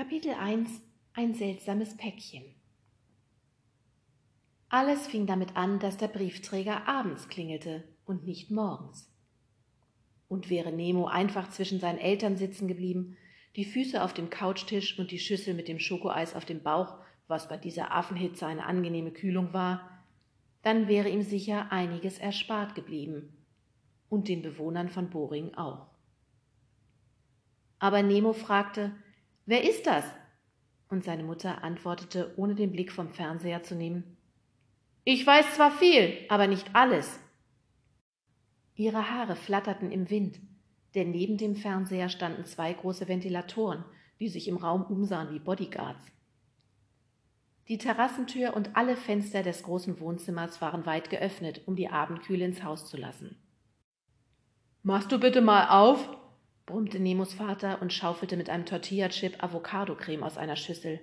Kapitel 1 Ein seltsames Päckchen Alles fing damit an, dass der Briefträger abends klingelte und nicht morgens. Und wäre Nemo einfach zwischen seinen Eltern sitzen geblieben, die Füße auf dem Couchtisch und die Schüssel mit dem Schokoeis auf dem Bauch, was bei dieser Affenhitze eine angenehme Kühlung war, dann wäre ihm sicher einiges erspart geblieben. Und den Bewohnern von Boring auch. Aber Nemo fragte, Wer ist das? Und seine Mutter antwortete, ohne den Blick vom Fernseher zu nehmen, Ich weiß zwar viel, aber nicht alles. Ihre Haare flatterten im Wind, denn neben dem Fernseher standen zwei große Ventilatoren, die sich im Raum umsahen wie Bodyguards. Die Terrassentür und alle Fenster des großen Wohnzimmers waren weit geöffnet, um die Abendkühle ins Haus zu lassen. Machst du bitte mal auf, brummte Nemos Vater und schaufelte mit einem Tortilla-Chip Avocado-Creme aus einer Schüssel.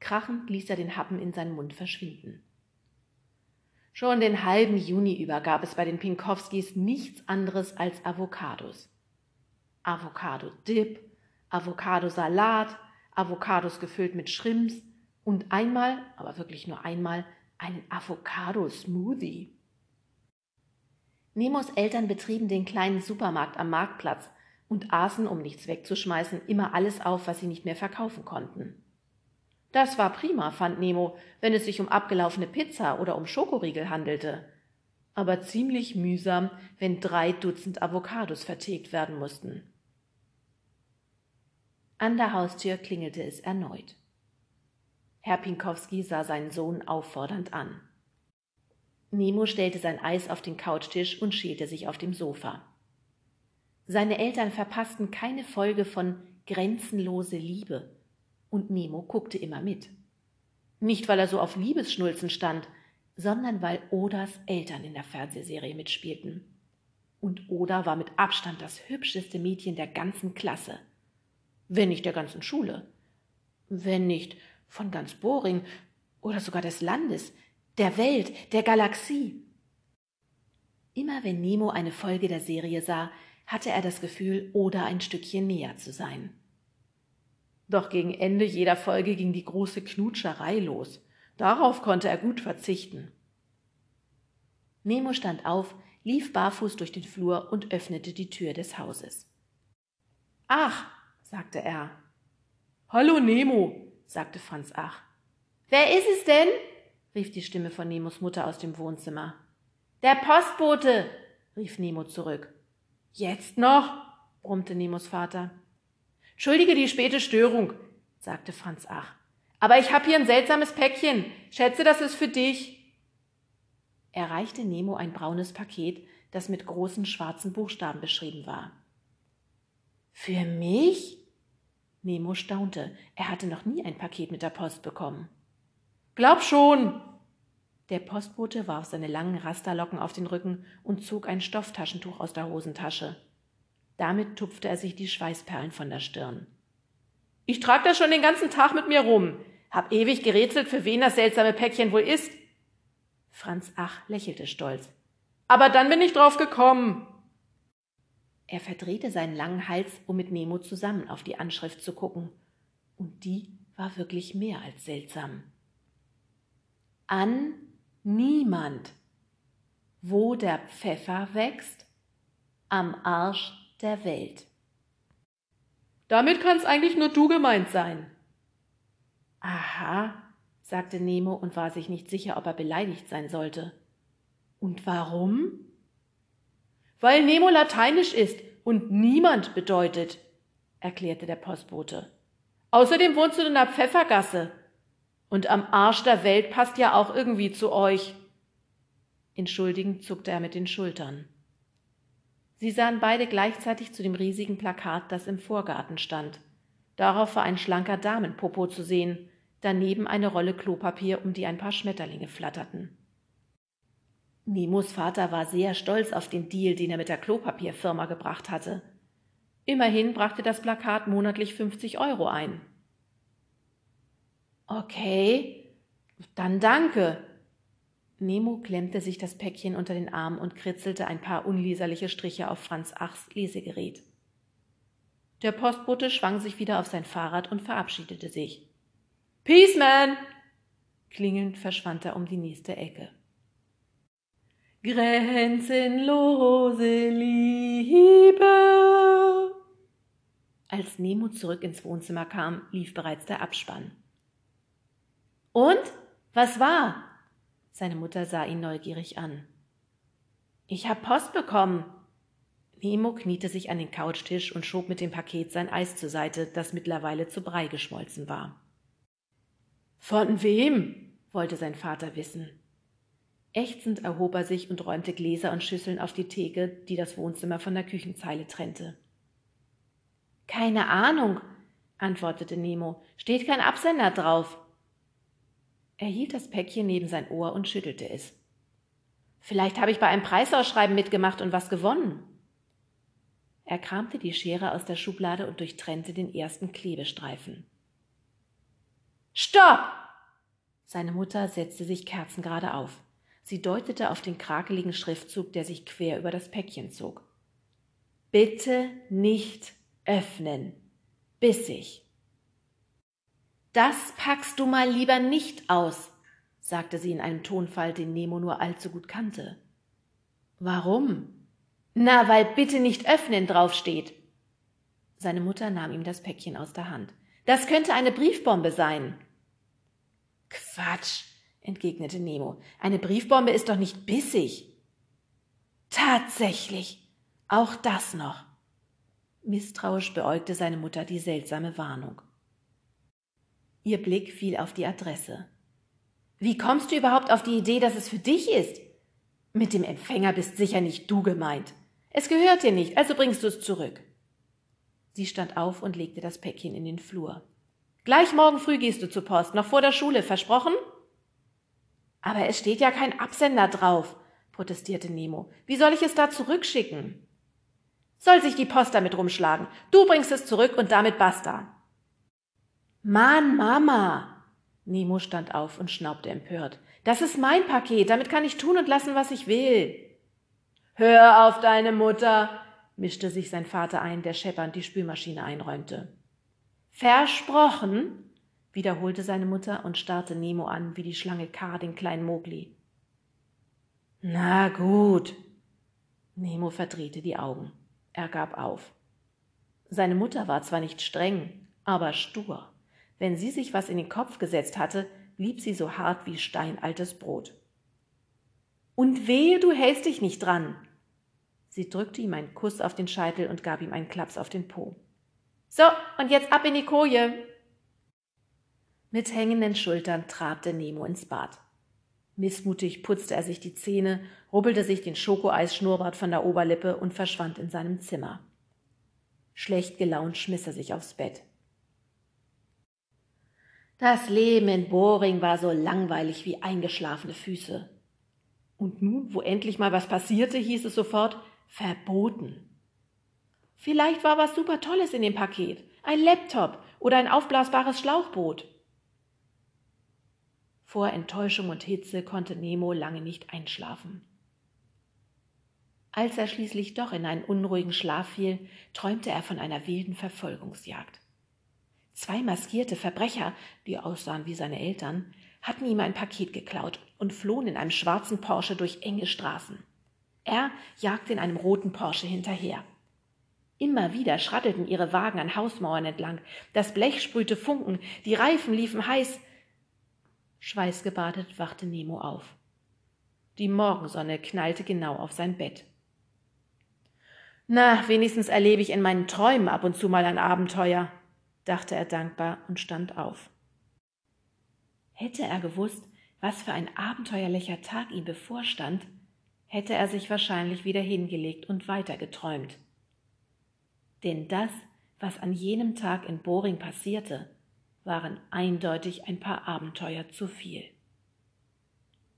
Krachend ließ er den Happen in seinen Mund verschwinden. Schon den halben Juni über gab es bei den Pinkowskis nichts anderes als Avocados. Avocado-Dip, Avocadosalat, Avocados gefüllt mit Shrimps und einmal, aber wirklich nur einmal, einen Avocado-Smoothie. Nemos Eltern betrieben den kleinen Supermarkt am Marktplatz und aßen, um nichts wegzuschmeißen, immer alles auf, was sie nicht mehr verkaufen konnten. Das war prima, fand Nemo, wenn es sich um abgelaufene Pizza oder um Schokoriegel handelte. Aber ziemlich mühsam, wenn drei Dutzend Avocados vertilgt werden mussten. An der Haustür klingelte es erneut. Herr Pinkowski sah seinen Sohn auffordernd an. Nemo stellte sein Eis auf den Couchtisch und schielte sich auf dem Sofa. Seine Eltern verpassten keine Folge von Grenzenlose Liebe, und Nemo guckte immer mit. Nicht, weil er so auf Liebesschnulzen stand, sondern weil Odas Eltern in der Fernsehserie mitspielten. Und Oda war mit Abstand das hübscheste Mädchen der ganzen Klasse. Wenn nicht der ganzen Schule. Wenn nicht von ganz Boring oder sogar des Landes, der Welt, der Galaxie. Immer wenn Nemo eine Folge der Serie sah, hatte er das Gefühl, Oda ein Stückchen näher zu sein. Doch gegen Ende jeder Folge ging die große Knutscherei los. Darauf konnte er gut verzichten. Nemo stand auf, lief barfuß durch den Flur und öffnete die Tür des Hauses. Ach, sagte er. Hallo Nemo, sagte Franz Ach. Wer ist es denn? rief die Stimme von Nemos Mutter aus dem Wohnzimmer. Der Postbote, rief Nemo zurück. Jetzt noch? brummte Nemos Vater. Entschuldige die späte Störung, sagte Franz Ach. Aber ich habe hier ein seltsames Päckchen. Schätze, das ist für dich. Er reichte Nemo ein braunes Paket, das mit großen schwarzen Buchstaben beschrieben war. Für mich? Nemo staunte. Er hatte noch nie ein Paket mit der Post bekommen. Glaub schon. Der Postbote warf seine langen Rasterlocken auf den Rücken und zog ein Stofftaschentuch aus der Hosentasche. Damit tupfte er sich die Schweißperlen von der Stirn. Ich trag das schon den ganzen Tag mit mir rum. Hab ewig gerätselt, für wen das seltsame Päckchen wohl ist. Franz Ach lächelte stolz. Aber dann bin ich drauf gekommen. Er verdrehte seinen langen Hals, um mit Nemo zusammen auf die Anschrift zu gucken. Und die war wirklich mehr als seltsam. An niemand. Wo der Pfeffer wächst, am Arsch der Welt. Damit kann's eigentlich nur du gemeint sein. Aha, sagte Nemo und war sich nicht sicher, ob er beleidigt sein sollte. Und warum? Weil Nemo lateinisch ist und niemand bedeutet, erklärte der Postbote. Außerdem wohnst du in der Pfeffergasse. Und am Arsch der Welt passt ja auch irgendwie zu euch. Entschuldigend zuckte er mit den Schultern. Sie sahen beide gleichzeitig zu dem riesigen Plakat, das im Vorgarten stand. Darauf war ein schlanker Damenpopo zu sehen, daneben eine Rolle Klopapier, um die ein paar Schmetterlinge flatterten. Nemos Vater war sehr stolz auf den Deal, den er mit der Klopapierfirma gebracht hatte. Immerhin brachte das Plakat monatlich 50 Euro ein. Okay, dann danke, Nemo klemmte sich das Päckchen unter den Arm und kritzelte ein paar unleserliche Striche auf Franz Achs Lesegerät. Der Postbote schwang sich wieder auf sein Fahrrad und verabschiedete sich. Peace, man! Klingelnd verschwand er um die nächste Ecke. Grenzenlose Liebe. Als Nemo zurück ins Wohnzimmer kam, lief bereits der Abspann. Und? Was war? Seine Mutter sah ihn neugierig an. Ich hab Post bekommen. Nemo kniete sich an den Couchtisch und schob mit dem Paket sein Eis zur Seite, das mittlerweile zu Brei geschmolzen war. Von wem? wollte sein Vater wissen. Ächzend erhob er sich und räumte Gläser und Schüsseln auf die Theke, die das Wohnzimmer von der Küchenzeile trennte. Keine Ahnung, antwortete Nemo. Steht kein Absender drauf. Er hielt das Päckchen neben sein Ohr und schüttelte es. Vielleicht habe ich bei einem Preisausschreiben mitgemacht und was gewonnen. Er kramte die Schere aus der Schublade und durchtrennte den ersten Klebestreifen. Stopp! Seine Mutter setzte sich kerzengerade auf. Sie deutete auf den krakeligen Schriftzug, der sich quer über das Päckchen zog. Bitte nicht öffnen. Bissig. Das packst du mal lieber nicht aus, sagte sie in einem Tonfall, den Nemo nur allzu gut kannte. Warum? Na, weil bitte nicht öffnen draufsteht. Seine Mutter nahm ihm das Päckchen aus der Hand. Das könnte eine Briefbombe sein. Quatsch, entgegnete Nemo. Eine Briefbombe ist doch nicht bissig. Tatsächlich. Auch das noch. Misstrauisch beäugte seine Mutter die seltsame Warnung. Ihr Blick fiel auf die Adresse. Wie kommst du überhaupt auf die Idee, dass es für dich ist? Mit dem Empfänger bist sicher nicht du gemeint. Es gehört dir nicht, also bringst du es zurück. Sie stand auf und legte das Päckchen in den Flur. Gleich morgen früh gehst du zur Post, noch vor der Schule, versprochen? Aber es steht ja kein Absender drauf, protestierte Nemo. Wie soll ich es da zurückschicken? Soll sich die Post damit rumschlagen. Du bringst es zurück und damit basta. Mann, Mama! Nemo stand auf und schnaubte empört. Das ist mein Paket, damit kann ich tun und lassen, was ich will. Hör auf deine Mutter, mischte sich sein Vater ein, der scheppernd die Spülmaschine einräumte. Versprochen, wiederholte seine Mutter und starrte Nemo an wie die Schlange K den kleinen Mogli. Na gut. Nemo verdrehte die Augen. Er gab auf. Seine Mutter war zwar nicht streng, aber stur. Wenn sie sich was in den Kopf gesetzt hatte, blieb sie so hart wie steinaltes Brot. Und wehe, du hältst dich nicht dran. Sie drückte ihm einen Kuss auf den Scheitel und gab ihm einen Klaps auf den Po. So, und jetzt ab in die Koje. Mit hängenden Schultern trabte Nemo ins Bad. Missmutig putzte er sich die Zähne, rubbelte sich den Schokoeis-Schnurrbart von der Oberlippe und verschwand in seinem Zimmer. Schlecht gelaunt schmiss er sich aufs Bett. Das Leben in Boring war so langweilig wie eingeschlafene Füße. Und nun, wo endlich mal was passierte, hieß es sofort verboten. Vielleicht war was super Tolles in dem Paket, ein Laptop oder ein aufblasbares Schlauchboot. Vor Enttäuschung und Hitze konnte Nemo lange nicht einschlafen. Als er schließlich doch in einen unruhigen Schlaf fiel, träumte er von einer wilden Verfolgungsjagd. Zwei maskierte Verbrecher, die aussahen wie seine Eltern, hatten ihm ein Paket geklaut und flohen in einem schwarzen Porsche durch enge Straßen. Er jagte in einem roten Porsche hinterher. Immer wieder schrattelten ihre Wagen an Hausmauern entlang, das Blech sprühte Funken, die Reifen liefen heiß. Schweißgebadet wachte Nemo auf. Die Morgensonne knallte genau auf sein Bett. Na, wenigstens erlebe ich in meinen Träumen ab und zu mal ein Abenteuer, dachte er dankbar und stand auf. Hätte er gewusst, was für ein abenteuerlicher Tag ihm bevorstand, hätte er sich wahrscheinlich wieder hingelegt und weitergeträumt. Denn das, was an jenem Tag in Boring passierte, waren eindeutig ein paar Abenteuer zu viel.